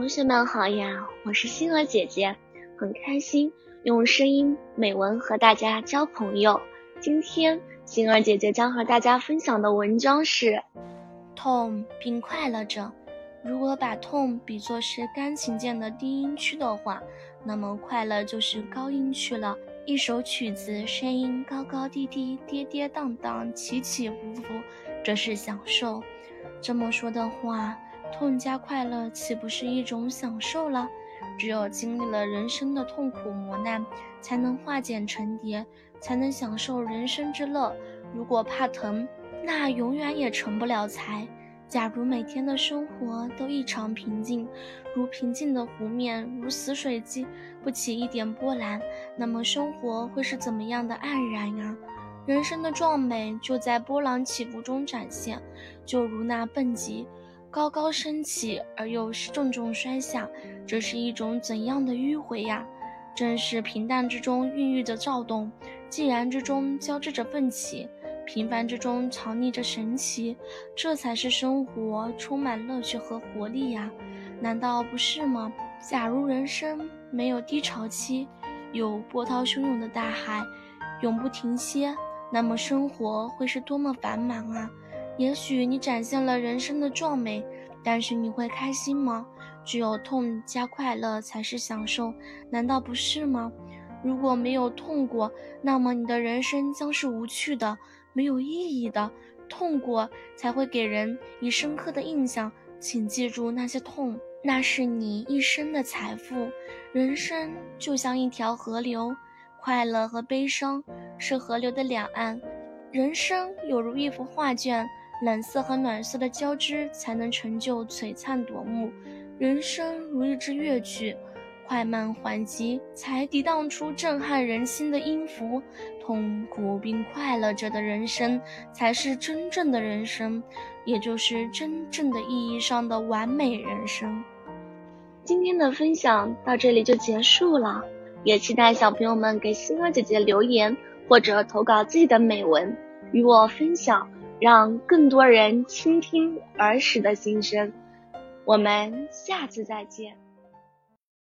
同学们好呀，我是星儿姐姐，很开心用声音美文和大家交朋友。今天星儿姐姐将和大家分享的文章是：痛并快乐着。如果把痛比作是钢琴键的低音区的话，那么快乐就是高音区了。一首曲子，声音高高低低，跌跌宕宕，起起伏伏，这是享受。这么说的话。痛加快乐，岂不是一种享受了？只有经历了人生的痛苦磨难，才能化茧成蝶，才能享受人生之乐。如果怕疼，那永远也成不了才。假如每天的生活都异常平静，如平静的湖面，如死水机，不起一点波澜，那么生活会是怎么样的黯然啊？人生的壮美就在波浪起伏中展现，就如那蹦极。高高升起，而又是重重摔下，这是一种怎样的迂回呀？正是平淡之中孕育着躁动，寂然之中交织着奋起，平凡之中藏匿着神奇，这才是生活充满乐趣和活力呀！难道不是吗？假如人生没有低潮期，有波涛汹涌的大海永不停歇，那么生活会是多么繁忙啊！也许你展现了人生的壮美，但是你会开心吗？只有痛加快乐才是享受，难道不是吗？如果没有痛过，那么你的人生将是无趣的、没有意义的。痛过才会给人以深刻的印象，请记住那些痛，那是你一生的财富。人生就像一条河流，快乐和悲伤是河流的两岸，人生有如一幅画卷。冷色和暖色的交织，才能成就璀璨夺目。人生如一支乐曲，快慢缓急，才涤荡出震撼人心的音符。痛苦并快乐着的人生，才是真正的人生，也就是真正的意义上的完美人生。今天的分享到这里就结束了，也期待小朋友们给星儿姐姐留言，或者投稿自己的美文与我分享。让更多人倾听儿时的心声。我们下次再见。